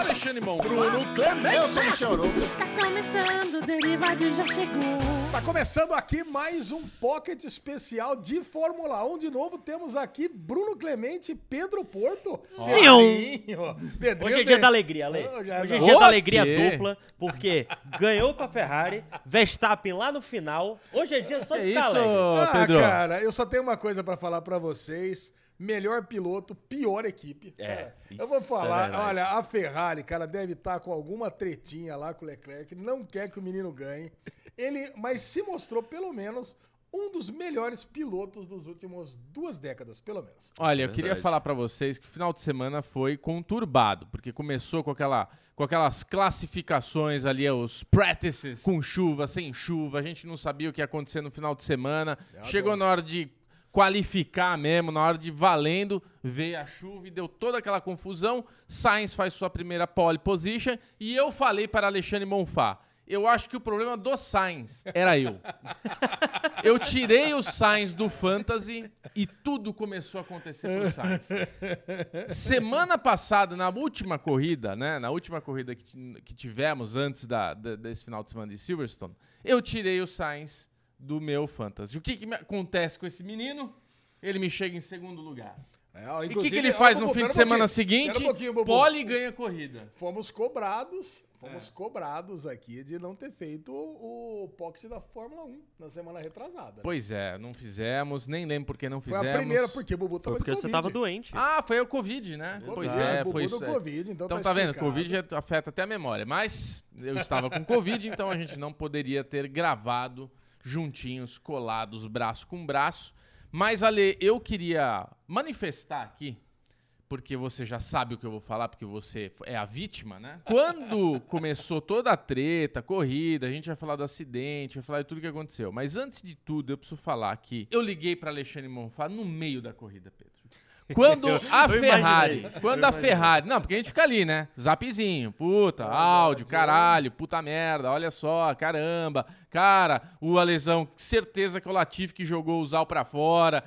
Alexandre Monfá. Bruno Clemente. Eu sou Michel Arouca. Está começando, o Derivado já chegou. Tá começando aqui mais um Pocket especial de Fórmula 1. De novo, temos aqui Bruno Clemente e Pedro Porto. Sim. Pedrinho Hoje é dia da alegria, Ale. Hoje é é dia da alegria dupla, porque ganhou com a Ferrari, Verstappen lá no final. Hoje é dia só de É ficar isso, alegre. Ah, Pedro? cara, eu só tenho uma coisa pra falar pra vocês. Melhor piloto, pior equipe. É, Cara, eu vou é falar, verdade. olha, a Ferrari, cara, deve estar com alguma tretinha lá com o Leclerc, não quer que o menino ganhe. Ele, mas se mostrou pelo menos um dos melhores pilotos dos últimos duas décadas, pelo menos. Olha, é eu queria verdade. falar pra vocês que o final de semana foi conturbado, porque começou com aquela com aquelas classificações ali, os practices, com chuva, sem chuva, a gente não sabia o que ia acontecer no final de semana. Chegou na hora de qualificar mesmo, na hora de valendo, veio a chuva e deu toda aquela confusão. Sainz faz sua primeira pole position e eu falei para Alexandre Monfá, eu acho que o problema do Sainz era eu. Eu tirei o Sainz do Fantasy e tudo começou a acontecer pro Sainz. Semana passada, na última corrida, né? Na última corrida que, que tivemos antes da, da- desse final de semana de Silverstone, eu tirei o Sainz do meu Fantasy. O que, que me acontece com esse menino? Ele me chega em segundo lugar. É, ó, E o que, que ele ó, faz Bubu, no fim de um semana seguinte? um. Pole ganha corrida. Fomos cobrados, fomos É. cobrados aqui de não ter feito o, o pocket da Fórmula 1 na semana retrasada. né? Pois é, não fizemos, nem lembro por que não Foi fizemos. a primeira, porque o Bubu Foi tava porque de você Covid. tava doente. Ah, foi o Covid, né? Pois Exato, é, o Bubu foi isso. é. Covid, então, Então tá tá vendo. Covid é- afeta até a memória. Mas eu estava com Covid, então a gente não poderia ter gravado juntinhos, colados, braço com braço. Mas, Ale, eu queria manifestar aqui, porque você já sabe o que eu vou falar, porque você é a vítima, né? Quando começou toda a treta, corrida, a gente vai falar do acidente, vai falar de tudo que aconteceu. Mas antes de tudo, eu preciso falar que eu liguei para Alexandre Monfá no meio da corrida, Pedro. Quando a eu Ferrari, quando a imaginei. Ferrari, não, porque a gente fica ali, né? Zapzinho, puta, áudio, caralho, puta merda, olha só, caramba, cara, o Alesão, certeza que é o Latifi que jogou o Zal pra fora.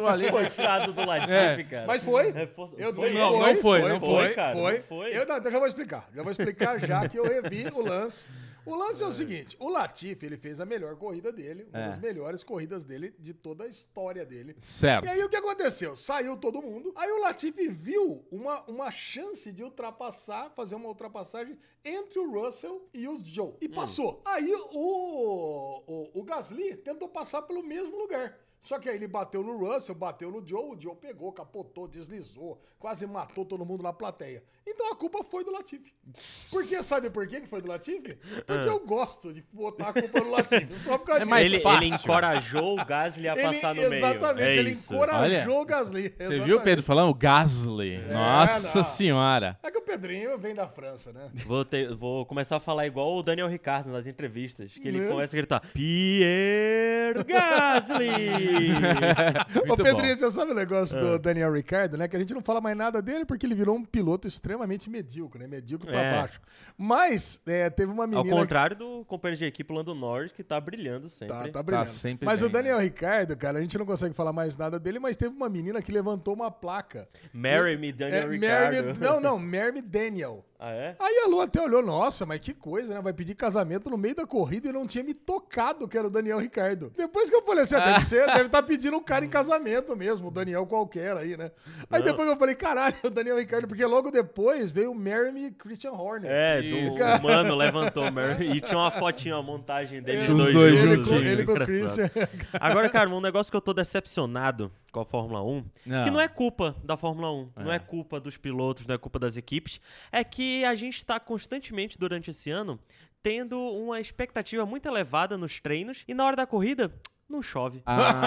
O Ale... Coitado do Latifi, É. cara. Mas foi? É, Eu foi, tenho- não, não foi, não foi, foi, cara, foi. não foi. Eu, não, então já vou explicar. Já vou explicar já que eu revi o lance. O lance é o seguinte: o Latifi ele fez a melhor corrida dele, uma É. das melhores corridas dele de toda a história dele. Certo. E aí o que aconteceu? Saiu todo mundo. Aí o Latifi viu uma, uma chance de ultrapassar, fazer uma ultrapassagem entre o Russell e os Joe. E passou. Aí o, o, o Gasly tentou passar pelo mesmo lugar. Só que aí ele bateu no Russell, bateu no Joe, o Joe pegou, capotou, deslizou, quase matou todo mundo na plateia. Então a culpa foi do Latifi. Por quê? Sabe por que foi do Latifi? Porque eu gosto de botar a culpa no Latifi. Só por causa É disso. mais ele, ele encorajou o Gasly a Ele- passar no meio. Exatamente, É ele isso. encorajou o Gasly. Você exatamente. viu o Pedro falando? O Gasly. Nossa não. senhora. É que o Pedrinho vem da França, né? Vou, ter- vou começar a falar igual o Daniel Ricardo nas entrevistas, que ele Né? começa a gritar Pierre Gasly! Ô, Pedrinho, bom. você sabe o negócio É. do Daniel Ricciardo, né? Que a gente não fala mais nada dele porque ele virou um piloto extremamente medíocre, né? Medíocre pra É. baixo. Mas é, teve uma Ao menina... contrário do companheiro de equipe Lando Norris, que tá brilhando sempre. Tá, tá brilhando. sempre mas bem, o Daniel Ricardo, cara, a gente não consegue falar mais nada dele, mas teve uma menina que levantou uma placa. Marry me, Daniel É, Ricardo. Mary- não, não, Mary Daniel. Ah, é? Aí a Lu até olhou, nossa, mas que coisa, né? Vai pedir casamento no meio da corrida e não tinha me tocado que era o Daniel Ricardo. Depois que eu falei assim, ah, deve ser, deve estar pedindo um cara em casamento mesmo, o Daniel qualquer aí, né? Aí Não. depois eu falei, caralho, o Daniel Ricardo, porque logo depois veio o Marry Me Christian Horner. É, do mano levantou Mary e tinha uma fotinha, uma montagem deles Os dois, dois ele, juntos. com, ele com o. Christian. Agora, cara, um negócio que eu tô decepcionado com a Fórmula 1, Não. que não é culpa da Fórmula 1, não é culpa dos pilotos, não é culpa das equipes, é que a gente tá constantemente durante esse ano tendo uma expectativa muito elevada nos treinos e na hora da corrida não chove. Ah,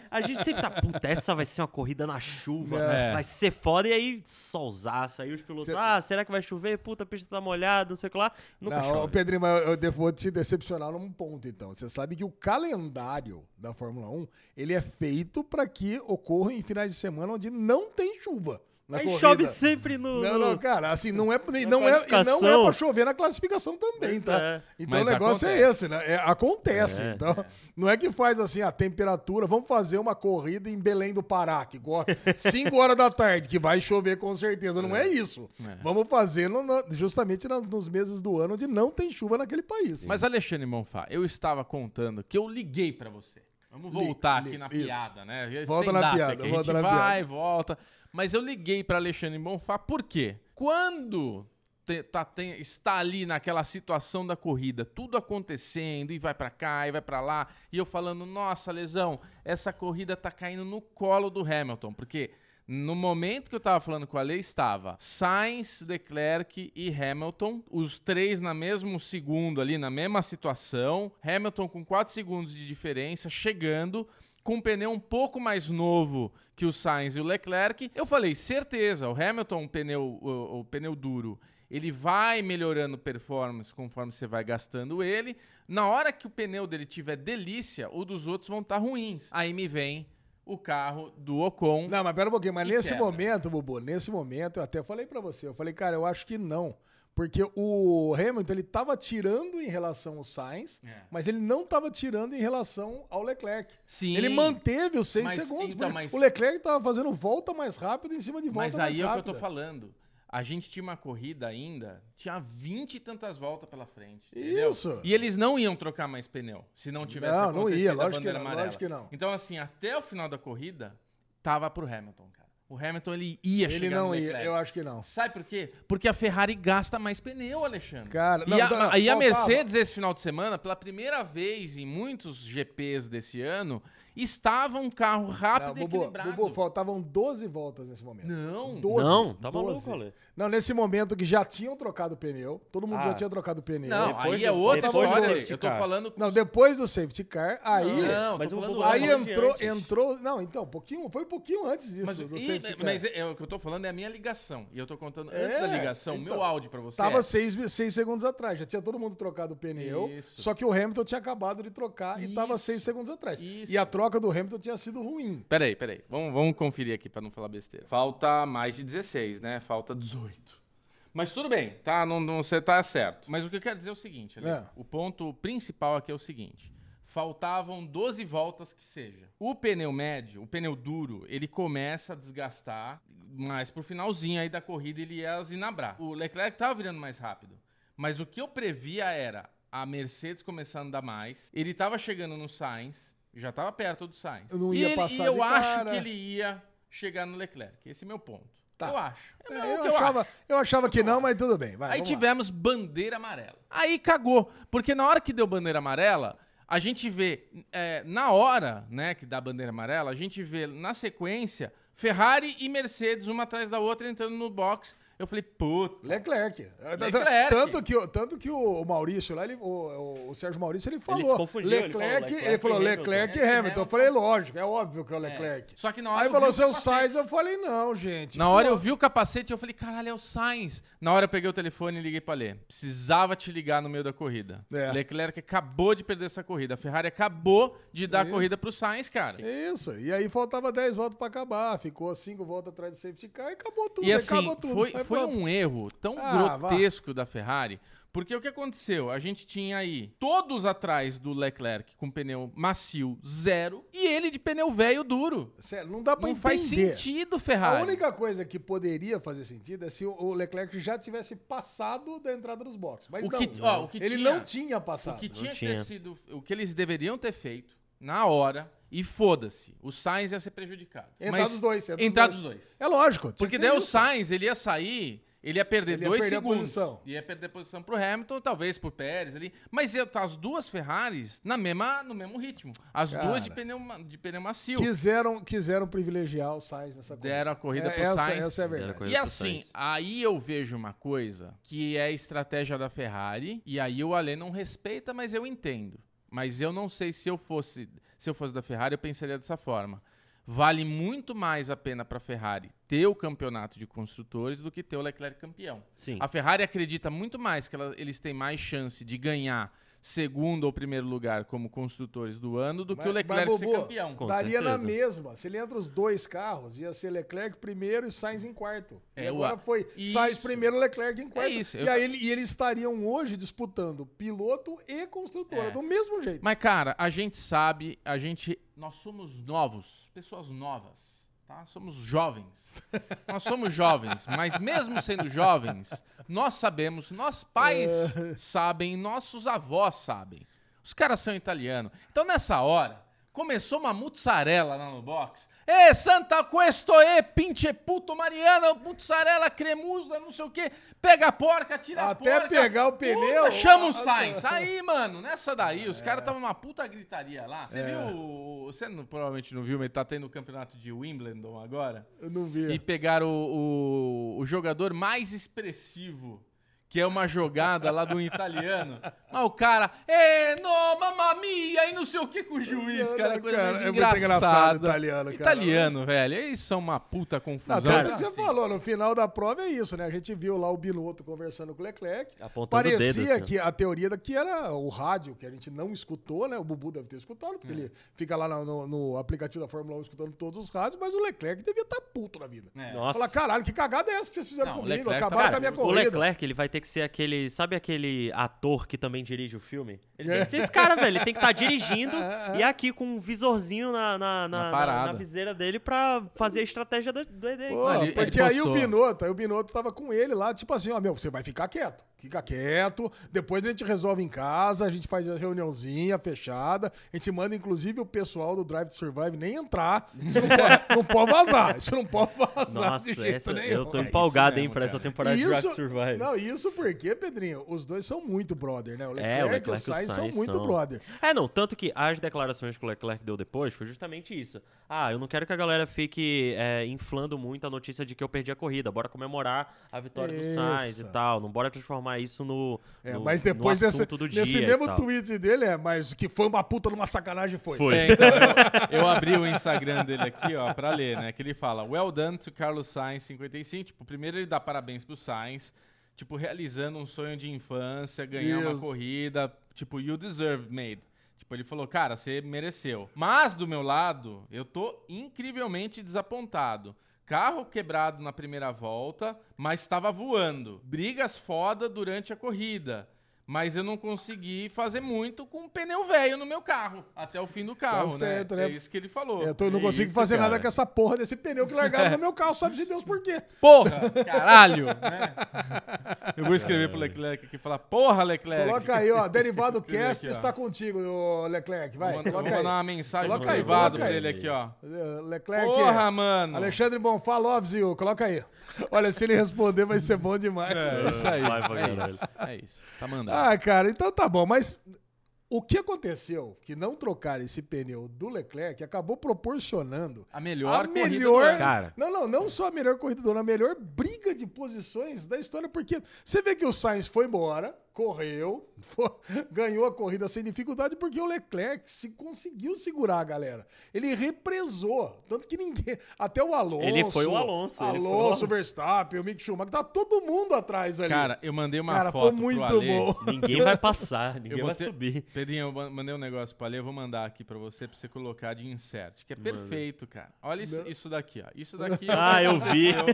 A gente sempre tá, puta, essa vai ser uma corrida na chuva, É. vai ser foda, e aí solzaço, aí os pilotos, Cê- ah, será que vai chover? Puta, a pista tá molhada, não sei o que lá. Nunca Não, ô, chove. Pedrinho, mas eu devo- vou te decepcionar num ponto, então. Você sabe que o calendário da Fórmula 1, ele é feito para que ocorra em finais de semana onde não tem chuva. Na Aí corrida. chove sempre no. Não, não, cara, assim, não é, não, é, e não é pra chover na classificação também, Pois tá? é. Então Mas o negócio é acontece. esse, né? É, acontece. É, então, não é que faz assim a temperatura, vamos fazer uma corrida em Belém do Pará, que 5 horas da tarde, que vai chover com certeza. Não é, isso. Vamos fazer no- justamente na- nos meses do ano onde não tem chuva naquele país. Mas Alexandre Monfá, eu estava contando que eu liguei pra você. Vamos Li- voltar li- aqui na isso. piada, né? Volta na piada, volta gente na vai, volta. Mas eu liguei pra Alexandre Monfá por quê? Quando te- tá- tem- está ali naquela situação da corrida, tudo acontecendo, e vai pra cá, e vai pra lá, e eu falando, nossa, Lesão, essa corrida tá caindo no colo do Hamilton, porque no momento que eu tava falando com a Lei, estava Sainz, Leclerc e Hamilton, os três na mesmo segundo ali, na mesma situação. Hamilton com 4 segundos de diferença, chegando com um pneu um pouco mais novo que o Sainz e o Leclerc. Eu falei, certeza, o Hamilton, um pneu, o, o pneu duro, ele vai melhorando performance conforme você vai gastando ele. Na hora que o pneu dele tiver delícia, o dos outros vão estar ruins. Aí me vem o carro do Ocon. Não, mas pera um pouquinho. Mas nesse quebra. momento, Bubu, nesse momento, eu até falei pra você. Eu falei, cara, eu acho que não. Porque o Hamilton, ele tava tirando em relação ao Sainz, É. mas ele não tava tirando em relação ao Leclerc. Sim. Ele manteve os seis Mas, segundos. então, mas- O Leclerc tava fazendo volta mais rápida em cima de volta Mas mais aí é o que eu rápida. tô falando. A gente tinha uma corrida ainda, tinha 20 e tantas voltas pela frente. entendeu? Isso. E eles não iam trocar mais pneu se não tivesse Não, não acontecido ia, a bandeira não, amarela. lógico que não. Então, assim, até o final da corrida, tava pro Hamilton, cara. O Hamilton, ele ia Ele chegar não no ia, eu acho que não. Sabe por quê? Porque a Ferrari gasta mais pneu, Alexandre. Cara, não, e a, não, aí a. Mercedes, esse final de semana, pela primeira vez em muitos GPs desse ano, estava um carro rápido Não, e Bubu, equilibrado. Bubu, faltavam 12 voltas nesse momento. Não. 12, Não, tá 12. maluco, Ale. Não, nesse momento que já tinham trocado o pneu, todo mundo já Ah. tinha trocado o pneu. Não, Depois aí é outra história. Eu tô falando... Não, depois do safety car, aí. Não, Mas falando Aí de entrou, antes. entrou. Não, então, um pouquinho, foi um pouquinho antes disso, Mas, do e- safety car. mas é, o que eu tô falando é a minha ligação. E eu tô contando É, antes da ligação, então, meu áudio pra você. Tava é, seis, seis segundos atrás, já tinha todo mundo trocado o pneu, Isso. só que o Hamilton tinha acabado de trocar e tava Isso. seis segundos atrás. Isso. E a troca do Hamilton tinha sido ruim. Peraí, peraí. Vamos, vamos conferir aqui pra não falar besteira. Falta mais de 16, né? Falta 18. Mas tudo bem, tá? Não, não, você tá certo. Mas o que eu quero dizer é o seguinte, Ale, É. o ponto principal aqui é o seguinte. Faltavam 12 voltas que seja. O pneu médio, o pneu duro, ele começa a desgastar, mas pro finalzinho aí da corrida ele ia zinabrar. O Leclerc tava virando mais rápido. Mas o que eu previa era a Mercedes começando a andar mais. Ele tava chegando no Sainz, já tava perto do Sainz. Não e ia ele- passar e eu acho cara. que ele ia chegar no Leclerc. Esse é meu ponto. Tá. Eu acho. É, É, eu, que eu achava, acho. eu achava que não, mas tudo bem. Vai, Aí vamos lá. tivemos bandeira amarela. Aí cagou. Porque na hora que deu bandeira amarela, a gente vê, é, na hora né, que dá bandeira amarela, a gente vê na sequência Ferrari e Mercedes, uma atrás da outra, entrando no box. Eu falei, puta. Leclerc. Leclerc. Tanto que, o- tanto que o Maurício lá, ele- o, o- Sérgio Maurício, ele falou. se confundiu, ele falou Leclerc, ele, falou e Leclerc e Hamilton. Hamilton. Eu falei, lógico, é óbvio que é o Leclerc. Só que na hora Aí eu falou seu. Sainz, eu falei, não, gente. Na hora eu vi o capacete e eu falei, caralho, é o Sainz. Na hora eu peguei o telefone e liguei pra Lê. Precisava te ligar no meio da corrida. É. Leclerc acabou de perder essa corrida. A Ferrari acabou de dar É. a corrida pro Sainz, cara. Isso, e aí faltava 10 voltas pra acabar, ficou 5 voltas atrás do safety car e acabou tudo, E assim, acabou tudo. foi, foi um erro tão Ah, vá. grotesco da Ferrari, porque o que aconteceu? A gente tinha aí todos atrás do Leclerc com pneu macio zero e ele de pneu velho duro. Sério, não dá pra Não entender. faz sentido, Ferrari. A única coisa que poderia fazer sentido é se o- o Leclerc já tivesse passado da entrada dos boxes. Mas O não, que- ó, o que ele tinha- não tinha O passado. que tinha que tinha. ter sido, o que eles deveriam ter feito na hora e foda-se, o Sainz ia ser prejudicado. Entrar Mas- dos dois, entrar dos Entrar dois. dos dois. É lógico. Porque daí o isso. Sainz, ele ia sair, ele ia perder Ele ia dois perder a segundos. posição. Ia perder posição pro Hamilton, talvez pro Pérez ali. Mas ia estar as duas Ferraris na mesma, no mesmo ritmo. As Cara. duas de pneu, de pneu macio. Quiseram, quiseram privilegiar o Sainz nessa corrida. Deram a corrida É, pro essa, Sainz. essa é a verdade. E assim, aí eu vejo uma coisa que é a estratégia da Ferrari, e aí o Ale não respeita, mas eu entendo. Mas eu não sei se eu fosse, se eu fosse da Ferrari, eu pensaria dessa forma. Vale muito mais a pena para a Ferrari ter o campeonato de construtores do que ter o Leclerc campeão. Sim. A Ferrari acredita muito mais que ela- eles têm mais chance de ganhar segundo ou primeiro lugar como construtores do ano do que Mas- o Leclerc mas, ser campeão. Com Daria na certeza. mesma. Se ele entra os dois carros, ia ser Leclerc primeiro e Sainz em quarto. E É, agora o- foi isso. Sainz primeiro,Leclerc em quarto. isso, E eu- aí e eles estariam hoje disputando piloto e construtora, É. do mesmo jeito. Mas, cara, a gente sabe, a gente. Nós somos novos, pessoas novas, tá? Somos jovens. nós somos jovens, mas mesmo sendo jovens, nós sabemos, nós pais sabem, nossos avós sabem. Os caras são italianos. Então, nessa hora, começou uma mussarela lá no box. Ê, Santa Questo e pinche puto Mariana, mussarela cremosa, não sei o quê. Pega a porca, tira a Até porca. pegar o pneu, chama o a- Sainz. Aí, mano, nessa daí, os caras estavam numa puta gritaria lá. Você viu? o- Você não- provavelmente não viu, mas tá tendo o campeonato de Wimbledon agora. Eu não vi. E pegaram o, o, o jogador mais expressivo, que é uma jogada lá do italiano. Mas o cara, é, no, mamma mia, e não sei o que com o juiz, Não, cara. não, Coisa cara, mais é muito engraçada. engraçado italiano, cara. Italiano, velho. Eles são uma puta Não, confusão. tanto Então, que você assim, falou, no final da prova é isso, né? A gente viu lá o Binotto conversando com o Leclerc. Apontando o Parecia dedo, assim. que a teoria daqui era o rádio, que a gente não escutou, né? O Bubu deve ter escutado, porque É. ele fica lá no, no- aplicativo da Fórmula 1 escutando todos os rádios, mas o Leclerc devia estar puto na vida. É. Nossa. Fala, caralho, que cagada é essa que vocês fizeram Não, comigo? Leclerc Acabaram tava com a minha puto. O corrida. Leclerc, ele vai ter que ser aquele. Sabe aquele ator que também dirige o filme? Ele tem que ser esse cara, velho. Ele tem que estar dirigindo e aqui com um visorzinho na, na, na, Na na- viseira dele pra fazer a estratégia do, do. Pô, Não, ele- porque ele aí o. Binotto, aí o Binotto tava com ele lá, tipo assim, ó, meu, você vai ficar quieto. Fica quieto, depois a gente resolve em casa, a gente faz a reuniãozinha fechada, a gente manda inclusive o pessoal do Drive to Survive nem entrar. Isso não pode, não pode vazar, isso não pode vazar Nossa, de jeito essa, nenhum. eu tô É isso empolgado, hein, mesmo, pra essa cara. temporada de Drive to Survive. Não, isso porque, Pedrinho, os dois são muito brother, né? O Leclerc, É, o e o Leclerc e o Sainz são muito são. brother. É, não, tanto que as declarações que o Leclerc deu depois foi justamente isso. Ah, eu não quero que a galera fique é, inflando muito a notícia de que eu perdi a corrida. Bora comemorar a vitória do Sainz e Isso. tal. Não bora transformar isso no, É, no- mas no depois desse, assunto do nesse dia e mesmo tal. tweet dele, é, mas que foi uma puta numa sacanagem foi. Foi. É, então, eu, eu abri o Instagram dele aqui, ó, pra ler, né? Que ele fala, well done to Carlos Sainz 55. Tipo, primeiro ele dá parabéns pro Sainz, tipo, realizando um sonho de infância, ganhar uma Isso. corrida, tipo, you deserve, mate. Tipo, ele falou, cara, você mereceu. Mas, do meu lado, eu tô incrivelmente desapontado. Carro quebrado na primeira volta, mas estava voando. Brigas foda durante a corrida. Mas eu não consegui fazer muito com um pneu velho no meu carro, até o fim do carro, certo, né? né? É isso que ele falou. Eu tô- eu não É consigo isso, fazer nada cara. com essa porra desse pneu que largaram no meu carro, sabe-se Deus por quê. Porra! Caralho! né? Eu vou escrever pro Leclerc aqui e falar, porra, Leclerc! Coloca aí, ó, Derivado Cast aqui, ó. está contigo, Leclerc, vai. Vou mandar, vou mandar uma mensagem Coloca no aí, privado pra aí. ele aqui, ó. Eh, Leclerc. Porra, mano! Alexandre Bonfá, loves you. Coloca aí. Olha, se ele responder, vai ser bom demais. É isso aí. Vai pra É caralho. isso, é isso. Tá mandando. Ah, cara, então tá bom, mas o que aconteceu que não trocar esse pneu do Leclerc acabou proporcionando A melhor a corrida do melhor, ano. Cara. Não, não, não só a melhor corrida do ano, a melhor briga de posições da história, porque você vê que o Sainz foi embora, correu, ganhou a corrida sem dificuldade, porque o Leclerc se conseguiu segurar a galera. Ele represou, tanto que ninguém, até o Alonso, Ele foi o Alonso, ele foi o Alonso, Alonso. Verstappen, o Mick Schumacher, tá todo mundo atrás ali. Cara, eu mandei uma Cara, foto foi pro muito Ale. bom. Ninguém vai passar, ninguém Eu vai botei- subir. Pedrinho, eu ma- mandei um negócio pra Ale, eu vou mandar aqui pra você, pra você colocar de insert, que é perfeito, cara. Olha isso, isso daqui, ó. Isso daqui... Ah, eu vi.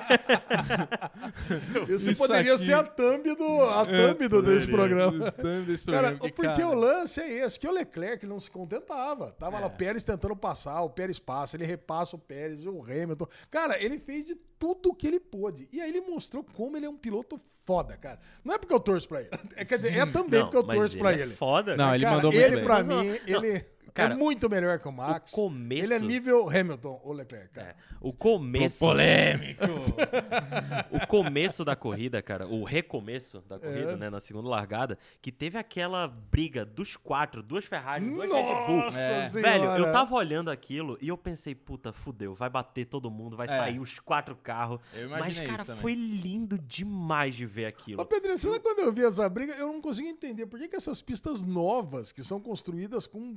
Isso, Isso poderia aqui- ser a thumb, do, a thumb do, programa. Desse Cara, programa, que, porque cara, o lance é esse, que o Leclerc não se contentava. Tava lá o Pérez tentando passar, o Pérez passa, ele repassa o Pérez, o Hamilton. Cara, ele fez de tudo que ele pôde. E aí ele mostrou como ele é um piloto foda, cara. Não é porque eu torço pra ele. É, quer dizer, é também Não, porque eu torço ele pra é ele. foda. Não, cara. ele Cara, mandou muito ele bem. pra Não, mim, não, ele cara, é muito melhor que o Max. o começo- Ele é nível Hamilton, o Leclerc, cara. O começo. Polêmico! O começo da corrida, cara, o recomeço da corrida, É. né, na segunda largada, que teve aquela briga dos quatro, duas Ferrari, duas Red Bull. Nossa É. Senhora. Velho, eu tava olhando aquilo e eu pensei, puta, fudeu, vai bater todo mundo, vai É. sair os quatro carros. Eu Mas, imaginei cara, foi lindo demais de ver. aquilo. Ô, Pedrinho, você sabe quando eu vi essa briga, eu não consigo entender por que, que essas pistas novas, que são construídas com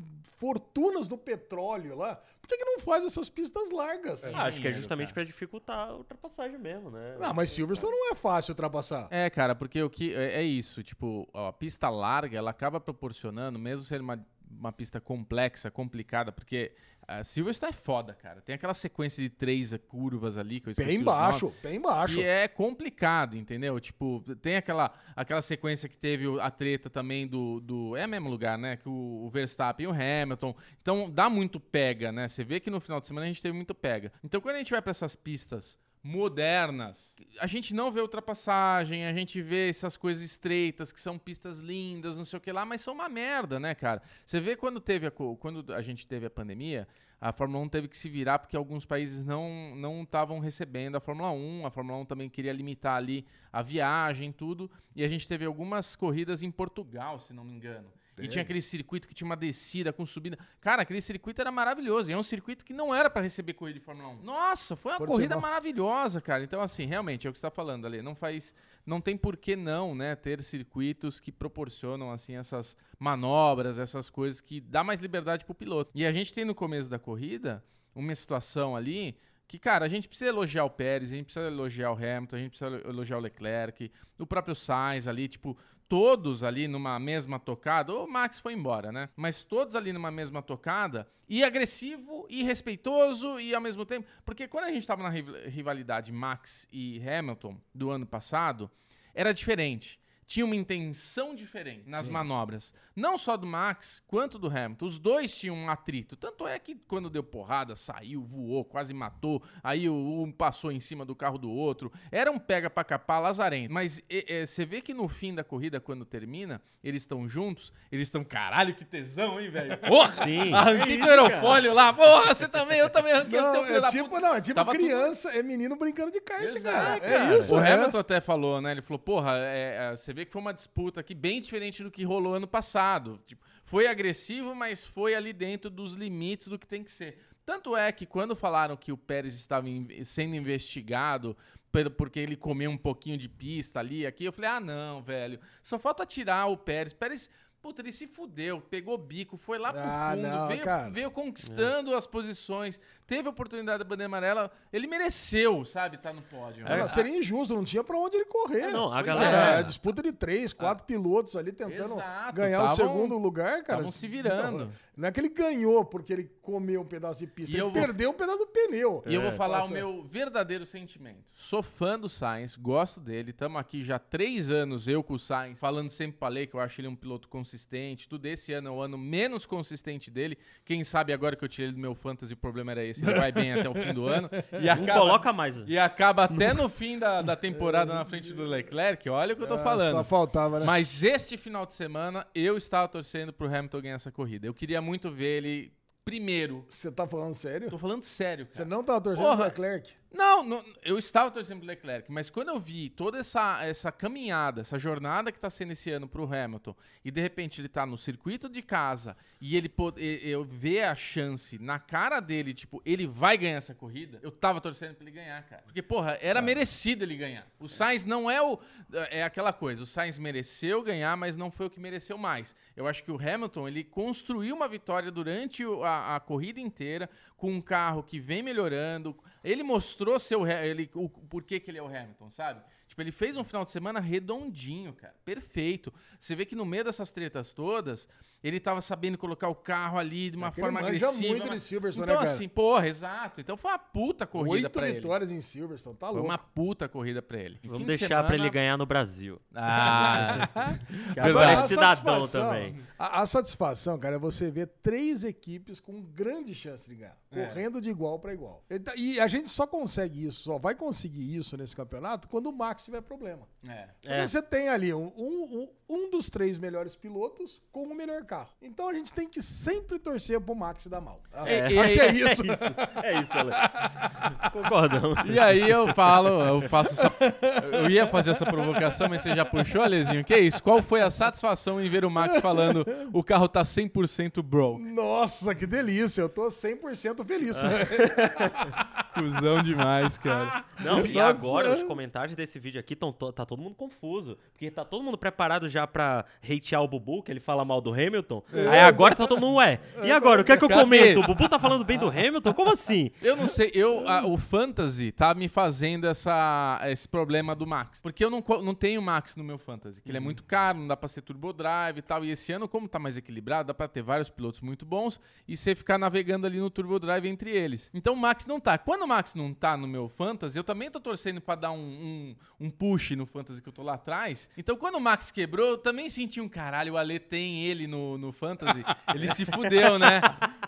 fortunas do petróleo lá, por que, que não faz essas pistas largas? Ah, acho que é justamente pra dificultar a ultrapassagem mesmo, né? Ah, mas Silverstone não é fácil ultrapassar. É, cara, porque o que é, é isso, tipo, ó, a pista larga, ela acaba proporcionando, mesmo sendo uma, uma pista complexa, complicada, porque a Silverstone é foda, cara. Tem aquela sequência de três curvas ali que eu esqueci Bem baixo, bem baixo. Que é complicado, entendeu? Tipo, tem aquela, aquela sequência que teve a treta também do, do. É o mesmo lugar, né? Que o, o Verstappen e o Hamilton. Então dá muito pega, né? Você vê que no final de semana a gente teve muito pega. Então quando a gente vai pra essas pistas modernas, a gente não vê ultrapassagem, a gente vê essas coisas estreitas, que são pistas lindas, não sei o que lá, mas são uma merda, né, cara? Você vê quando teve a, quando a gente teve a pandemia, a Fórmula 1 teve que se virar porque alguns países não não estavam recebendo a Fórmula 1, a Fórmula 1 também queria limitar ali a viagem, tudo, e a gente teve algumas corridas em Portugal, se não me engano. E tinha aquele circuito que tinha uma descida com subida. Cara, aquele circuito era maravilhoso. E é um circuito que não era pra receber corrida de Fórmula 1. Nossa, foi uma corrida maravilhosa, cara. Então, assim, realmente, é o que você tá falando ali. Não faz. Não tem por que não, né, ter circuitos que proporcionam, assim, essas manobras, essas coisas que dá mais liberdade pro piloto. E a gente tem no começo da corrida uma situação ali que, cara, a gente precisa elogiar o Pérez, a gente precisa elogiar o Hamilton, a gente precisa elogiar o Leclerc, o próprio Sainz ali, tipo, todos ali numa mesma tocada. O Max foi embora, né? Mas todos ali numa mesma tocada, e agressivo, e respeitoso, e ao mesmo tempo. Porque quando a gente tava na riv- rivalidade Max e Hamilton do ano passado, era diferente. Tinha uma intenção diferente nas manobras. Não só do Max, quanto do Hamilton. Os dois tinham um atrito. Tanto é que quando deu porrada, saiu, voou, quase matou. Aí o- um passou em cima do carro do outro. Era um pega pra capar lazarento. Mas você vê que no fim da corrida, quando termina, eles estão juntos. Eles estão, caralho, que tesão, hein, velho? Porra! Sim. Arranquei é teu cara. aerofólio lá. Porra, você também, eu também arranquei o Não, teu filho é da tipo, puta. não, é tipo Tava tudo- criança, é menino brincando de kart, Exato, cara. cara. É isso, O é. Hamilton até falou, né? Ele falou, porra, é, é, você vê que foi uma disputa aqui bem diferente do que rolou ano passado. Tipo, foi agressivo, mas foi ali dentro dos limites do que tem que ser. Tanto é que quando falaram que o Pérez estava sendo investigado porque ele comeu um pouquinho de pista ali, aqui, eu falei, ah, não, velho. Só falta tirar o Pérez. Pérez, puta, ele se fudeu, pegou bico, foi lá pro Ah, fundo, não, veio, veio conquistando as posições, teve a oportunidade da bandeira amarela, ele mereceu, sabe, estar no pódio. Não, seria injusto, não tinha pra onde ele correr. É, não, a galera. Era disputa de três, quatro pilotos ali tentando Exato, ganhar o tavam- segundo lugar, cara. tavam se virando. Não, não é que ele ganhou porque ele comeu um pedaço de pista, E ele eu vou- perdeu um pedaço do pneu. E eu vou É. falar Passa. o meu verdadeiro sentimento. Sou fã do Sainz, gosto dele. Estamos aqui já há três anos, eu com o Sainz, falando sempre pra Lei que eu acho ele um piloto consistente. Tudo esse ano é o ano menos consistente dele. Quem sabe agora que eu tirei ele do meu fantasy, o problema era esse. Ele vai bem até o fim do ano. E Não acaba, coloca mais. e acaba até no fim da, da temporada na frente do Leclerc. Olha o que eu tô Ah, falando. Só faltava, né? Mas este final de semana eu estava torcendo pro Hamilton ganhar essa corrida. Eu queria muito ver ele primeiro. Você tá falando sério? Tô falando sério, cara. Você não tava torcendo Porra. pro Leclerc? Não, não, eu estava torcendo pro Leclerc, mas quando eu vi toda essa, essa caminhada, essa jornada que tá sendo esse ano pro Hamilton, e de repente ele tá no circuito de casa, e ele pô- e- eu ver a chance na cara dele, tipo, ele vai ganhar essa corrida, eu tava torcendo pra ele ganhar, cara. Porque, porra, era merecido ele ganhar. O Sainz não é o. É aquela coisa, o Sainz mereceu ganhar, mas não foi o que mereceu mais. Eu acho que o Hamilton, ele construiu uma vitória durante o- a, a corrida inteira, com um carro que vem melhorando. Ele mostrou seu, ele, o porquê que ele é o Hamilton, sabe? Tipo, ele fez um final de semana redondinho, cara. Perfeito. Você vê que no meio dessas tretas todas, ele tava sabendo colocar o carro ali de uma É que forma agressiva. muito de mas- Silverstone, então, né, cara? assim, porra, exato. Então foi uma puta corrida Oito pra ele. vitórias em Silverstone, tá Foi louco. uma puta corrida pra ele. Vamos de deixar pra semana- ele ganhar no Brasil. Ah, agora é a cidadão satisfação- também. A, a satisfação, cara, é você ver três equipes com grande chance de ganhar, É. correndo de igual para igual. Então, E a gente só consegue isso, só vai conseguir isso nesse campeonato quando o Max tiver problema. é. Porque É. você tem ali um, um, um- dos três melhores pilotos com o melhor carro. Então a gente tem que sempre torcer pro Max dar mal. tá? É, Acho que é isso. É isso, Ale. Concordamos. E aí eu falo, eu faço essa, Eu ia fazer essa provocação, mas você já puxou, Alezinho? Que isso? Qual foi a satisfação em ver o Max falando o carro tá 100% bro? Nossa, que delícia. Eu tô 100% feliz. Cusão demais, cara. Não, e Nossa. agora os comentários desse vídeo vídeo aqui, tão, tá todo mundo confuso. Porque tá todo mundo preparado já pra hatear o Bubu, que ele fala mal do Hamilton. Aí agora tá todo mundo, ué, e agora? O que é que eu comento? O Bubu tá falando bem do Hamilton? Como assim? Eu não sei, eu, a- o Fantasy tá me fazendo essa, esse problema do Max. Porque eu não, não tenho Max no meu Fantasy, que ele é muito caro, não dá pra ser Turbo Drive e tal. E esse ano, como tá mais equilibrado, dá pra ter vários pilotos muito bons e você ficar navegando ali no Turbo Drive entre eles. Então o Max não tá. Quando o Max não tá no meu Fantasy, eu também tô torcendo pra dar um, um, um push no Fantasy que eu tô lá atrás. Então quando o Max quebrou, eu também senti um caralho, o Ale tem ele no, no Fantasy. Ele se fudeu, né?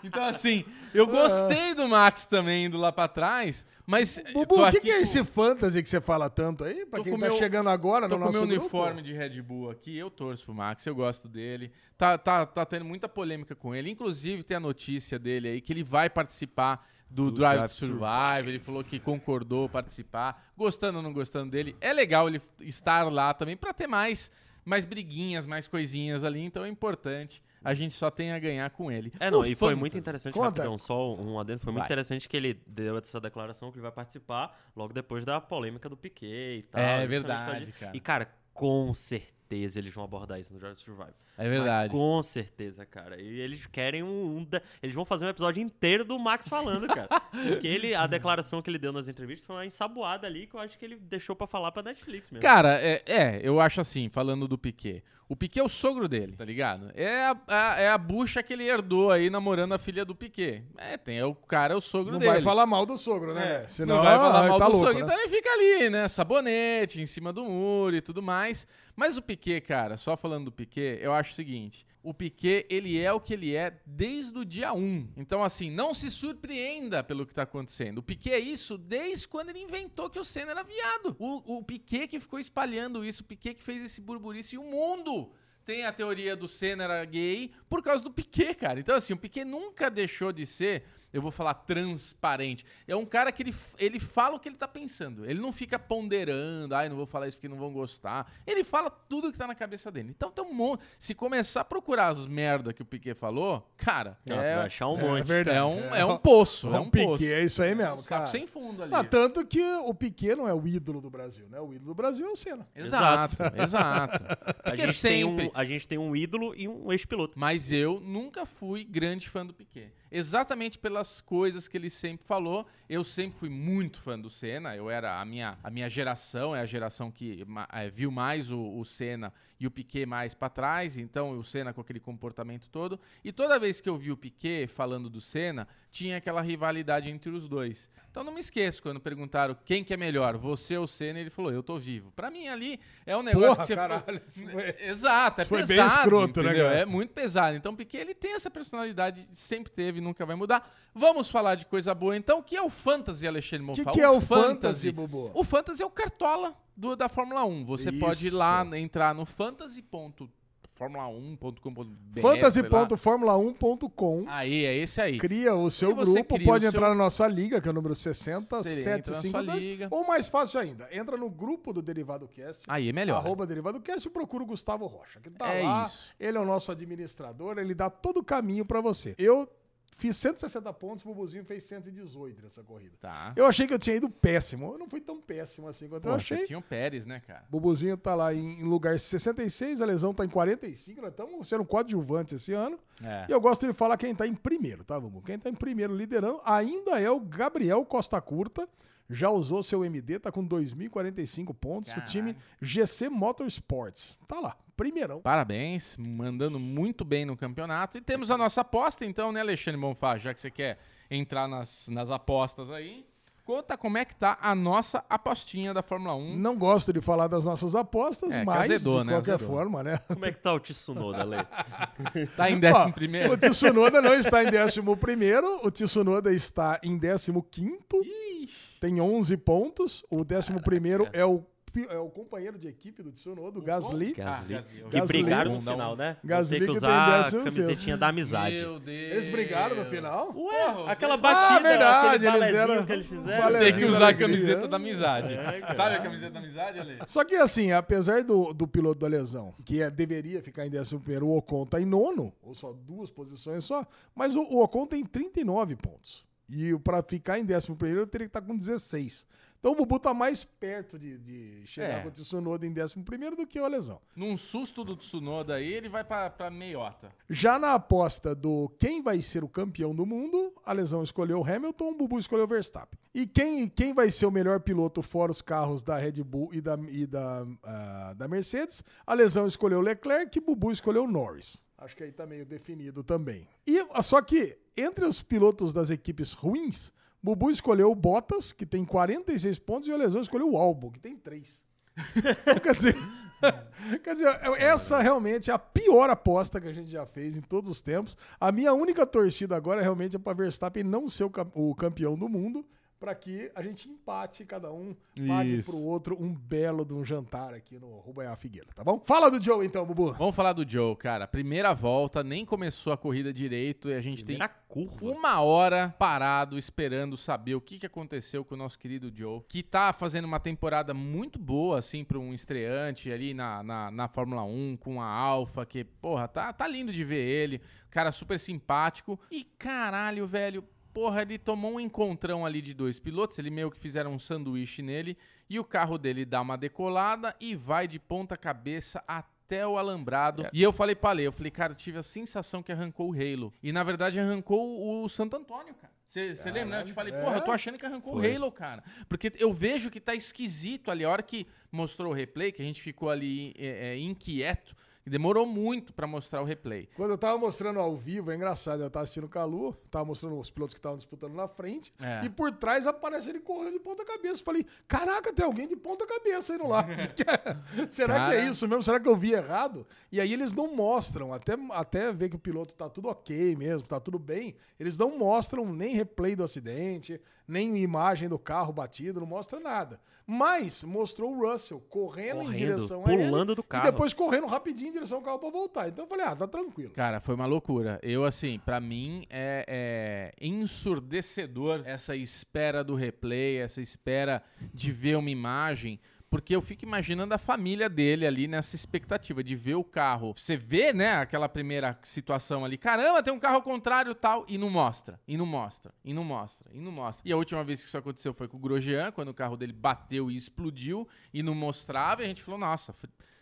Então assim, eu gostei do Max também indo lá pra trás, mas. Bubu, tô o que, que é com- esse fantasy que você fala tanto aí? Pra Tô quem com tá meu- chegando agora Tô no com o nosso meu grupo? uniforme de Red Bull aqui, eu torço pro Max, eu gosto dele. Tá, tá, tá tendo muita polêmica com ele. Inclusive, tem a notícia dele aí que ele vai participar do, Do Drive, Drive to to Survive. Ele falou que concordou participar. Gostando ou não gostando dele. É legal ele estar lá também pra ter mais, mais briguinhas, mais coisinhas ali. Então é importante. A gente só tem a ganhar com ele. É, não, No e foi muito interessante, Conta. rapidão, só um adendo, foi muito Vai. interessante que ele deu essa declaração que ele vai participar logo depois da polêmica do Piquet e tal. É verdade, cara. E, cara, com certeza eles vão abordar isso no Drive to Survive. É verdade. Mas com certeza, cara. E eles querem um, um Eles vão fazer um episódio inteiro do Max falando, cara. Porque ele, a declaração que ele deu nas entrevistas foi uma ensaboada ali que eu acho que ele deixou pra falar pra Netflix mesmo. Cara, é, é, eu acho assim, falando do Piquet. O Piquet é o sogro dele, tá ligado? É a, a- é a bucha que ele herdou aí namorando a filha do Piquet. É, tem, é o cara é o sogro Não dele. vai falar mal do sogro, né? É, Senão não vai falar ah, mal tá do louco, sogro, né? então ele fica ali, né? Sabonete, em cima do muro e tudo mais. Mas o Piquet, cara, só falando do Piquet, eu acho o seguinte: o Piquet, ele é o que ele é desde o dia 1. Então, assim, não se surpreenda pelo que tá acontecendo. O Piquet é isso desde quando ele inventou que o Senna era viado. O, o Piquet que ficou espalhando isso, o Piquet que fez esse burburice e o mundo tem a teoria do Senna era gay por causa do Piquet, cara. Então, assim, o Piquet nunca deixou de ser, eu vou falar transparente. É um cara que ele, ele fala o que ele tá pensando. Ele não fica ponderando, ai, não vou falar isso porque não vão gostar. Ele fala tudo que tá na cabeça dele. Então, tem um monte. Se começar a procurar as merda que o Piquet falou, cara, Não, você vai é, achar um É monte. verdade. é, um, é um poço. É um, Piquet, poço. é isso aí mesmo, Um saco cara. sem fundo ali. Ah, tanto que o Piquet não é o ídolo do Brasil, né? O ídolo do Brasil é o Senna. Exato, exato. A gente, tem sempre. um, a gente tem um ídolo e um ex-piloto. Mas eu nunca fui grande fã do Piquet. Exatamente pelas coisas que ele sempre falou. Eu sempre fui muito fã do Senna. Eu era a minha, a minha geração, é a geração que eh, viu mais o, o Senna e o Piquet mais pra trás. Então, o Senna com aquele comportamento todo. E toda vez que eu vi o Piquet falando do Senna, tinha aquela rivalidade entre os dois. Então, não me esqueço quando perguntaram quem que é melhor, você ou o Senna, ele falou, eu tô vivo. Pra mim ali é um negócio Porra, que você caralho, isso foi- Exato, é isso foi bem pesado, escroto, né, entendeu? cara? É muito pesado. Então, Piquet, ele tem essa personalidade, sempre teve, nunca vai mudar. Vamos falar de coisa boa, então. O que é o Fantasy, Alexandre O Monfá? que, que é o fantasy, Bubu? O Fantasy é o cartola do- da Fórmula 1. Você pode ir Isso. lá, entrar no fantasy.formula1.com.br fantasy.formula1.com Aí, é esse aí. Cria o seu grupo, pode o entrar seu- na nossa liga, que é o número 60 Você entra na sua 752. liga. Ou mais fácil ainda, entra no grupo do Derivado Cast. Aí é melhor. Arroba Derivado Cast e procura o Gustavo Rocha, que tá É lá. isso. Ele é o nosso administrador, ele dá todo o caminho pra você. Eu fiz 160 pontos, o Bubuzinho fez 118 nessa corrida. Tá. Eu achei que eu tinha ido péssimo. Eu não fui tão péssimo assim quanto eu Pô, achei. você tinha o Pérez, né, cara? Bubuzinho tá lá em, lugar 66, a lesão tá em 45, nós estamos sendo coadjuvante esse ano. É. E eu gosto de falar quem tá em primeiro, tá, Bubu? Quem tá em primeiro liderando ainda é o Gabriel Costa Curta. Já usou seu MD, tá com 2.045 pontos. O Caralho. time GC Motorsports. Tá lá, primeirão. Parabéns, mandando muito bem no campeonato. E temos a nossa aposta, então, né, Alexandre Bonfá? Já que você quer entrar nas, nas apostas aí, conta como é que tá a nossa apostinha da Fórmula 1. Não gosto de falar das nossas apostas, É, mas azedou, de né? qualquer Azedou. forma, né? Como é que tá o Tsunoda, Lê? Tá em Ó, décimo primeiro. O Tsunoda não está em 11 o Tsunoda está em 15 tem 11 pontos. O 11 primeiro é o, é o companheiro de equipe do Tsunoda, o Gasly. Gasly. Gasly. Que Gasly. brigaram no final, né? Gasly que que tem usar a camisetinha da amizade. Meu Deus. Eles brigaram no final? Ué, Porra, aquela dois- batida, Ah, verdade, aquele eles deram- que eles fizeram. Tem que usar a camiseta da amizade. É, Sabe a camiseta da amizade, Ale? Só que assim, apesar do, do piloto da lesão, que é, deveria ficar em 11 primeiro, o Ocon tá em nono, ou só duas posições só, mas o, o Ocon tem 39 pontos. E para ficar em 11 primeiro, ele teria que estar com 16. Então o Bubu tá mais perto de, de chegar É. com o Tsunoda em 11 do que o Alesão. Num susto do Tsunoda aí, ele vai pra meiota. Já na aposta do quem vai ser o campeão do mundo, a lesão escolheu o Hamilton, o Bubu escolheu o Verstappen. E quem, quem vai ser o melhor piloto fora os carros da Red Bull e da, e da, ah, da Mercedes? A lesão escolheu o Leclerc e Bubu escolheu o Norris. Acho que aí tá meio definido também. E ah, só que entre os pilotos das equipes ruins, Bubu escolheu o Bottas, que tem 46 pontos, e o Lesão escolheu o Albon, que tem 3. Quer dizer, quer dizer, essa realmente é a pior aposta que a gente já fez em todos os tempos. A minha única torcida agora realmente é para Verstappen não ser o campeão do mundo, para que a gente empate, cada um pague Isso. pro outro um belo de um jantar aqui no Rubaiá Figueira, tá bom? Fala do Joe então, Bubu. Vamos falar do Joe, cara. Primeira volta, nem começou a corrida direito e a gente Primeira tem curva. uma hora parado esperando saber o que, que aconteceu com o nosso querido Joe, que tá fazendo uma temporada muito boa, assim, pra um estreante ali na, na, na Fórmula 1, com a Alfa, que, porra, tá, tá lindo de ver ele. Cara super simpático. E caralho, velho. Porra, ele tomou um encontrão ali de dois pilotos, ele meio que fizeram um sanduíche nele, e o carro dele dá uma decolada e vai de ponta cabeça até o alambrado. E eu falei pra Lê, eu falei, cara, eu tive a sensação que arrancou o Halo. E na verdade arrancou o Santo Antônio, cara. Você lembra, né? Eu te falei, é. porra, eu tô achando que arrancou Foi. o Halo, cara. Porque eu vejo que tá esquisito ali. A hora que mostrou o replay, que a gente ficou ali é, é, inquieto, demorou muito pra mostrar o replay. Quando eu tava mostrando ao vivo, é engraçado, eu tava assistindo o Calu, tava mostrando os pilotos que estavam disputando na frente, É. e por trás aparece ele correndo de ponta cabeça. Falei, caraca, tem alguém de ponta cabeça indo lá. É- Será que é Cara. isso mesmo? Será que eu vi errado? E aí eles não mostram, até, até ver que o piloto tá tudo ok mesmo, tá tudo bem, eles não mostram nem replay do acidente, nem imagem do carro batido, não mostra nada. Mas mostrou o Russell correndo, em Correndo, direção a ele, pulando do carro. E depois correndo rapidinho em direção ao carro pra voltar. Então eu falei, ah, tá tranquilo. Cara, foi uma loucura. Eu, assim, pra mim é, é ensurdecedor essa espera do replay, essa espera de ver uma imagem. Porque eu fico imaginando a família dele ali nessa expectativa de ver o carro. Você vê, né, aquela primeira situação ali. Caramba, tem um carro ao contrário tal. E não mostra, e não mostra, e não mostra, e não mostra. E a última vez que isso aconteceu foi com o Grosjean, quando o carro dele bateu e explodiu e não mostrava. E a gente falou, nossa,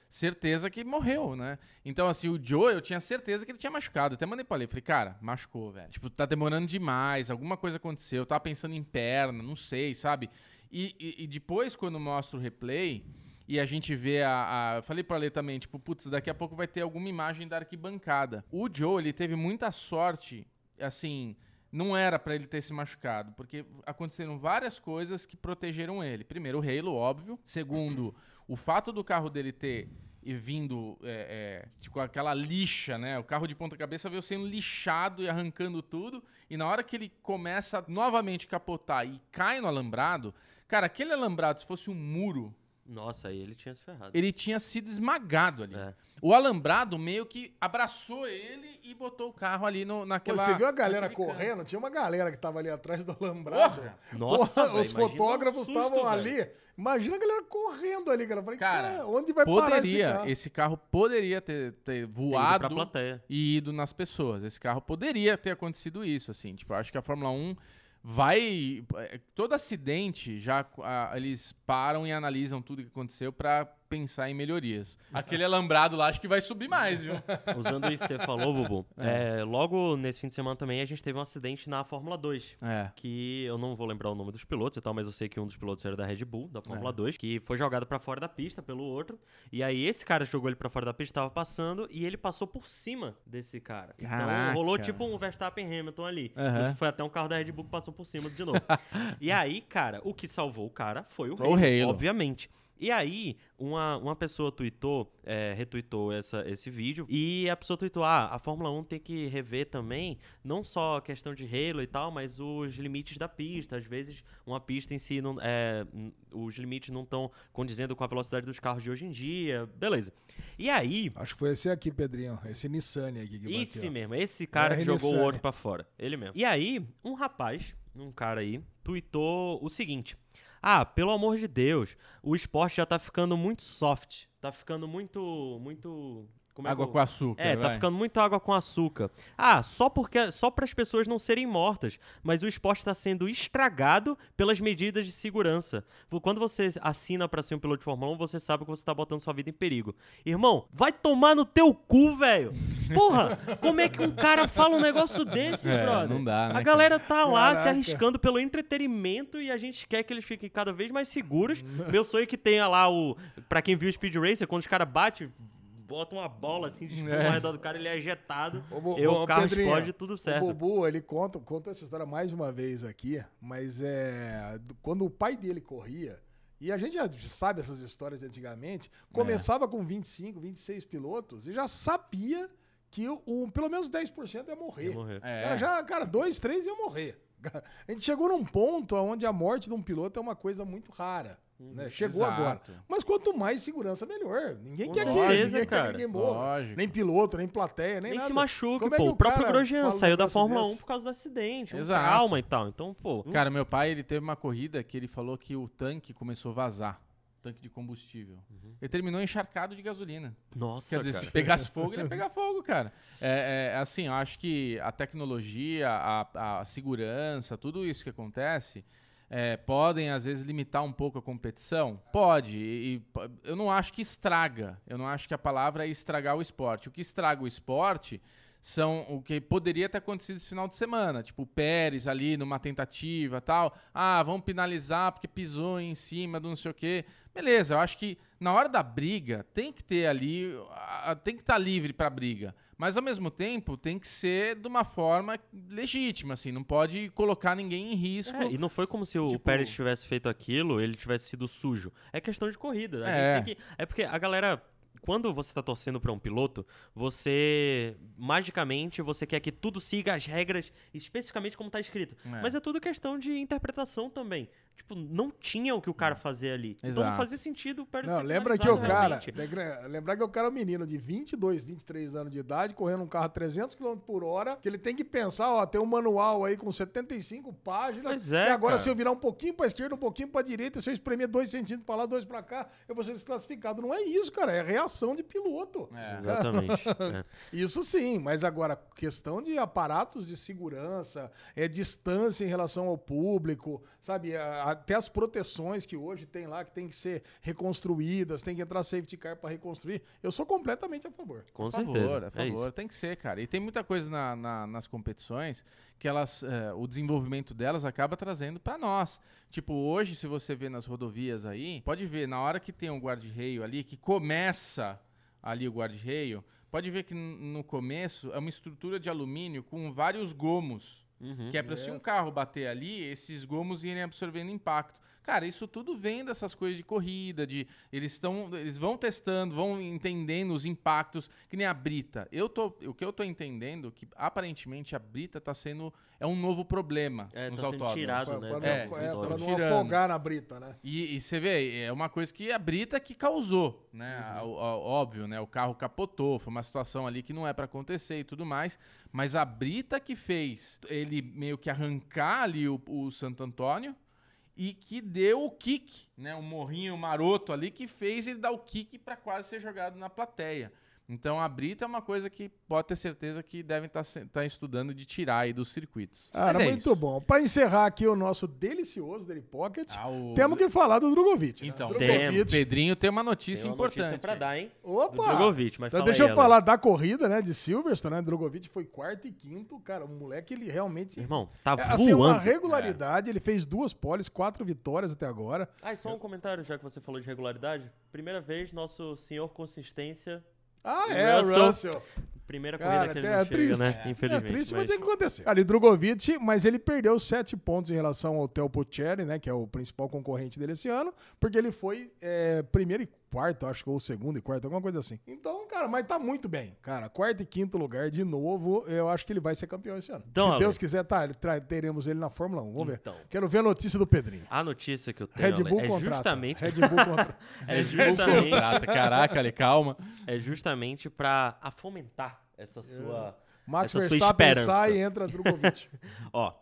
certeza que morreu, né? Então, assim, o Joe, eu tinha certeza que ele tinha machucado. Até mandei pra ele. Falei, cara, machucou, velho. Tipo, tá demorando demais, alguma coisa aconteceu. Eu tava pensando em perna, não sei, sabe? E, e- e depois, quando mostra o replay e a gente vê a. a- falei pra ler também, tipo, putz, daqui a pouco vai ter alguma imagem da arquibancada. O Joe, ele teve muita sorte, assim. Não era pra ele ter se machucado, porque aconteceram várias coisas que protegeram ele. Primeiro, o Halo, óbvio. Segundo, o fato do carro dele ter vindo é, é, tipo aquela lixa, né? O carro de ponta cabeça veio sendo lixado e arrancando tudo. E na hora que ele começa a novamente capotar e cai no alambrado, cara, aquele alambrado, se fosse um muro, Nossa, aí ele tinha se ferrado. ele tinha sido esmagado ali. É. O alambrado meio que abraçou ele e botou o carro ali no, Pô, naquela. você viu a galera canto. correndo? Tinha uma galera que tava ali atrás do alambrado. Porra! Nossa, Porra, velho, os fotógrafos estavam velho. ali. Imagina a galera correndo ali, cara. Eu falei, Cara, cara, onde vai parar esse Poderia, carro? esse carro poderia ter, ter ido voado pra plateia. e ido nas pessoas. Esse carro poderia ter acontecido isso, assim. Tipo, eu acho que a Fórmula 1 vai. é, Todo acidente já ah, eles param e analisam tudo que aconteceu pra pensar em melhorias. Aquele alambrado lá acho que vai subir mais, viu? Usando isso que você falou, Bubu, é, logo nesse fim de semana também a gente teve um acidente na Fórmula 2. É. Que eu não vou lembrar o nome dos pilotos e tal, mas eu sei que um dos pilotos era da Red Bull, da Fórmula É. 2, que foi jogado pra fora da pista pelo outro. E aí esse cara jogou ele pra fora da pista, tava passando, e ele passou por cima desse cara. Então Caraca. rolou tipo um Verstappen Hamilton ali. Isso Foi até um carro da Red Bull que passou por cima de novo. e aí, cara, o que salvou o cara foi o Foi o Halo, Halo. obviamente. E aí, uma, uma pessoa tweetou, é, retweetou essa, esse vídeo, e a pessoa tweetou, ah, a Fórmula 1 tem que rever também, não só a questão de Halo e tal, mas os limites da pista. Às vezes, uma pista em si, não, é, os limites não estão condizendo com a velocidade dos carros de hoje em dia, beleza. E aí, Acho que foi esse aqui, Pedrinho. Esse Nissan aqui que bateu. esse mesmo, esse cara É, que jogou o outro pra fora. Ele mesmo. E aí, um rapaz, um cara aí, tweetou o seguinte: Ah, pelo amor de Deus, o esporte já tá ficando muito soft. Tá ficando muito. muito como é que Água eu- com açúcar. É, tá vai. ficando muito água com açúcar. Ah, só porque só para as pessoas não serem mortas, mas o esporte está sendo estragado pelas medidas de segurança. Quando você assina para ser um piloto de Fórmula 1, você sabe que você tá botando sua vida em perigo. Irmão, vai tomar no teu cu, velho. Porra, como é que um cara fala um negócio desse, É, brother? não dá, né, A galera tá lá se Caraca. arriscando pelo entretenimento e a gente quer que eles fiquem cada vez mais seguros. Meu sonho é que tenha lá o, Pra quem viu o Speed Racer, quando os caras batem bota uma bola assim de espuma É. ao redor do cara, ele é ejetado. Ô, Bu- e o carro Pedrinho, explode tudo certo. O Bubu, ele conta, conta essa história mais uma vez aqui, mas é. do- Quando o pai dele corria, e a gente já sabe essas histórias de antigamente, começava com 25, 26 pilotos e já sabia que o, o- pelo menos 10% ia morrer. Ia morrer. É. Cara, já, cara, dois, três iam morrer. A gente chegou num ponto onde a morte de um piloto é uma coisa muito rara. Né? Chegou Exato. agora. Mas quanto mais segurança, melhor. Ninguém Com quer que ninguém quer cara. que ninguém morra. Lógico. Nem piloto, nem plateia, nem, Nem nada. se machuque, Como é pô. que o próprio cara Grosjean um saiu da Fórmula 1 desse? por causa do acidente. Um Exato. trauma e tal. Então, pô. Cara, meu pai, ele teve uma corrida que ele falou que o tanque começou a vazar. Tanque de combustível. Ele terminou encharcado de gasolina. Nossa, Quer dizer, cara. se pegasse fogo, ele ia pegar fogo, cara. É, é, assim, eu acho que a tecnologia, a, a segurança, tudo isso que acontece, é, podem, às vezes, limitar um pouco a competição? Pode. E, eu não acho que estraga. Eu não acho que a palavra é estragar o esporte. O que estraga o esporte são o que poderia ter acontecido esse final de semana. Tipo, o Pérez ali numa tentativa tal. Ah, vamos penalizar porque pisou em cima do não sei o quê. Beleza, eu acho que na hora da briga tem que ter ali, tem que estar livre pra briga. Mas ao mesmo tempo tem que ser de uma forma legítima, assim, não pode colocar ninguém em risco. É, e não foi como se o Tipo- Pérez tivesse feito aquilo, ele tivesse sido sujo. É questão de corrida. A É. gente tem que. É porque a galera. Quando você tá torcendo pra um piloto, você magicamente você quer que tudo siga as regras especificamente como tá escrito. É. Mas é tudo questão de interpretação também. Tipo, não tinha o que o cara fazer ali. Então não Exato. fazia sentido o Não, lembra que o cara. realmente. Lembrar que o cara é um menino de 22, 23 anos de idade, correndo um carro a 300 km por hora, que ele tem que pensar, ó, tem um manual aí com 75 páginas. Pois é, que agora, cara. se eu virar um pouquinho pra esquerda, um pouquinho pra direita, se eu espremer 2 centímetros pra lá, 2 pra cá, eu vou ser desclassificado. Não é isso, cara. É reação de piloto. É. Exatamente. é. Isso sim, mas agora, questão de aparatos de segurança, é distância em relação ao público, sabe? a- Até as proteções que hoje tem lá, que tem que ser reconstruídas, tem que entrar safety car para reconstruir. Eu sou completamente a favor. Com a certeza. favor, a É favor, isso. tem que ser, cara. E tem muita coisa na- na- nas competições que elas, eh, o desenvolvimento delas acaba trazendo pra nós. Tipo, hoje, se você vê nas rodovias aí, pode ver, na hora que tem um guarda-reio ali, que começa ali o guarda-reio, pode ver que no começo é uma estrutura de alumínio com vários gomos. Uhum. Que é pra se um carro bater ali, esses gomos irem absorvendo impacto. Cara, isso tudo vem dessas coisas de corrida, de eles estão, eles vão testando, vão entendendo os impactos, que nem a brita. Eu tô, o que eu tô entendendo é que aparentemente a brita tá sendo é um novo problema É, nos tá autódromos. tirado, Pra, né, pra do- não, É, é, pra não tirando. afogar na brita, né? E, e você vê, é uma coisa que a Brita que causou, né? Uhum. O- o- óbvio, né? O carro capotou, foi uma situação ali que não é pra acontecer e tudo mais. Mas a Brita que fez ele meio que arrancar ali o, o Santo Antônio e que deu o kick, né? Um morrinho maroto ali que fez ele dar o kick pra quase ser jogado na plateia. Então a Brita é uma coisa que pode ter certeza que devem estar estudando de tirar aí dos circuitos. Cara, é muito isso. bom. Para encerrar aqui o nosso delicioso Daily Pocket, Ah, o- temos que falar do Drogovic. né? Então, Drogovic. Pedrinho tem uma notícia Tem uma importante. notícia pra dar, hein? Do Opa! Drogovic, mas Então fala deixa aí, eu Alan. falar da corrida, né, de Silverstone, né? Drogovic foi quarto e quinto. Cara, o moleque, ele realmente... Irmão, tá É, assim, uma voando. regularidade. Ele fez duas poles, quatro vitórias até agora. Ah, e só um comentário, já que você falou de regularidade. Primeira vez, nosso senhor consistência. Ah, é, Russell, Russell. Primeira Cara, corrida que ele é não chega, triste. né? É, Infelizmente. triste, mas mas- tem que acontecer. Ali, Drogovic, mas ele perdeu sete pontos em relação ao Theo Puccieri, né? Que é o principal concorrente dele esse ano, porque ele foi é, primeiro e quarto, acho que, ou segundo e quarto, alguma coisa assim. Então, cara, mas tá muito bem. Cara, quarto e quinto lugar de novo, eu acho que ele vai ser campeão esse ano. Então, Se Ale. Deus quiser, tá, teremos ele na Fórmula 1. Vamos Então. ver. Quero ver a notícia do Pedrinho. A notícia que eu tenho Red Ale, Bull é contrata. justamente, Red Bull contra... é justamente, Contrata, Caraca, ali, calma. é justamente pra fomentar essa sua, Max essa Verstappen sai e entra Drogovic. Ó,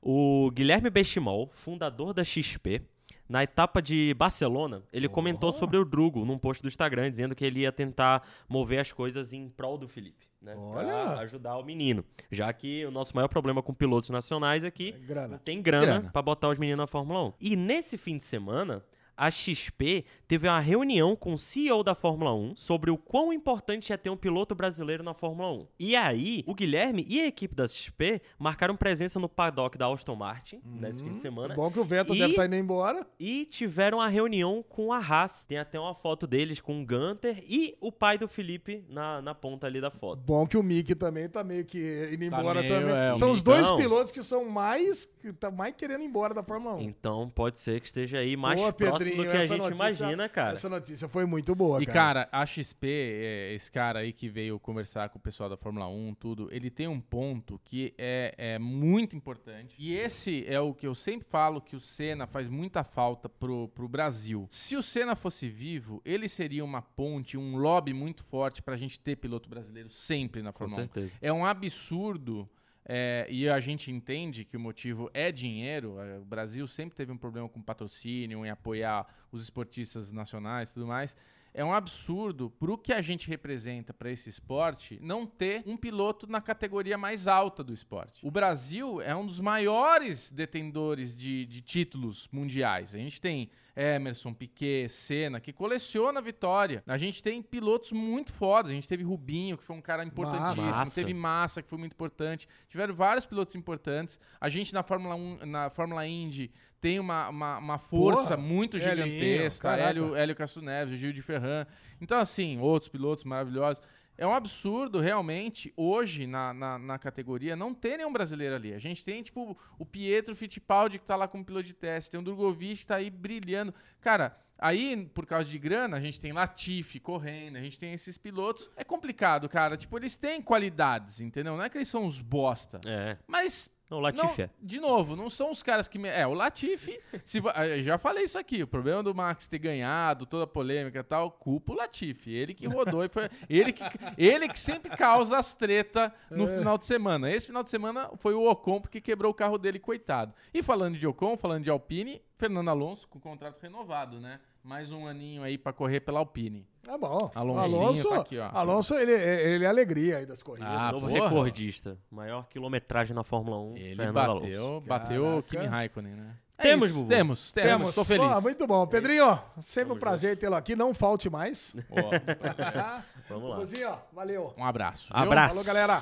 o Guilherme Bestimol, fundador da XP, na etapa de Barcelona, ele comentou sobre o Drugo num post do Instagram, dizendo que ele ia tentar mover as coisas em prol do Felipe. Né, Olha! pra ajudar o menino. Já que o nosso maior problema com pilotos nacionais é que É grana. não tem grana, Grana. pra botar os meninos na Fórmula 1. E nesse fim de semana, a XP teve uma reunião com o CEO da Fórmula 1 sobre o quão importante é ter um piloto brasileiro na Fórmula 1. E aí, o Guilherme e a equipe da XP marcaram presença no paddock da Aston Martin nesse fim de semana. Bom que o Vettel E- deve estar indo embora. E tiveram a reunião com a Haas. Tem até uma foto deles com o Gunter e o pai do Felipe na, na ponta ali da foto. Bom que o Mick também tá meio que indo Tá embora meio, também. é, São os Mick- dois Então- pilotos que são mais que tá mais querendo ir embora da Fórmula 1. Então pode ser que esteja aí mais Boa, próximo do Pedrinho, que a essa gente notícia- imagina, cara. Essa notícia foi muito boa, E, cara. cara, a XP, é, esse cara aí que veio conversar com o pessoal da Fórmula 1, tudo, ele tem um ponto que é, é muito importante. E esse é o que eu sempre falo que o Senna faz muita falta pro, pro Brasil. Se o Senna fosse vivo, ele seria uma ponte, um lobby muito forte pra gente ter piloto brasileiro sempre na Com Fórmula 1. certeza. É um absurdo. É, e a gente entende que o motivo é dinheiro. é, O Brasil sempre teve um problema com patrocínio, em apoiar os esportistas nacionais e tudo mais. É um absurdo pro que a gente representa para esse esporte não ter um piloto na categoria mais alta do esporte. O Brasil é um dos maiores detentores de, de títulos mundiais. A gente tem Emerson, Piquet, Senna, que coleciona vitória. A gente tem pilotos muito fodas. A gente teve Rubinho, que foi um cara importantíssimo. Massa. Teve Massa, que foi muito importante. Tiveram vários pilotos importantes. A gente na Fórmula 1, na Fórmula Indy, tem uma, uma, uma força Porra, muito Elinho, gigantesca. caraca. Hélio, Hélio Castro Neves, Gil de Ferran. Então, assim, outros pilotos maravilhosos. É um absurdo, realmente, hoje, na, na, na categoria, não ter nenhum brasileiro ali. A gente tem, tipo, o Pietro Fittipaldi, que tá lá como piloto de teste. Tem o Drogovic, que tá aí brilhando. Cara, aí, por causa de grana, a gente tem Latifi correndo, a gente tem esses pilotos. É complicado, cara. Tipo, eles têm qualidades, entendeu? Não é que eles são os bosta. É. Mas Não, o Latifi é. de novo, não são os caras que. me- É, o Latifi. se já falei isso aqui. O problema do Max ter ganhado, toda a polêmica e tal, culpa o Latifi. Ele que rodou e foi. Ele que, ele que sempre causa as treta no final de semana. Esse final de semana foi o Ocon porque quebrou o carro dele, coitado. E falando de Ocon, falando de Alpine, Fernando Alonso com contrato renovado, né? Mais um aninho aí pra correr pela Alpine. Tá bom. Alonso, tá aqui, ó. Alonso ele, ele é alegria aí das corridas. Ah, Novo porra. recordista. Maior quilometragem na Fórmula 1. Ele Fernando bateu, Alonso. bateu o. Kimi Raikkonen, né? É Temos, isso, Bubu. Temos, temos, Temos. Tô feliz. Ah, muito bom. Pedrinho, sempre um Tamo prazer tê-lo aqui. Não falte mais. Vamos lá. Bubuzinho, ó, valeu. um abraço. viu? Abraço. Falou, galera.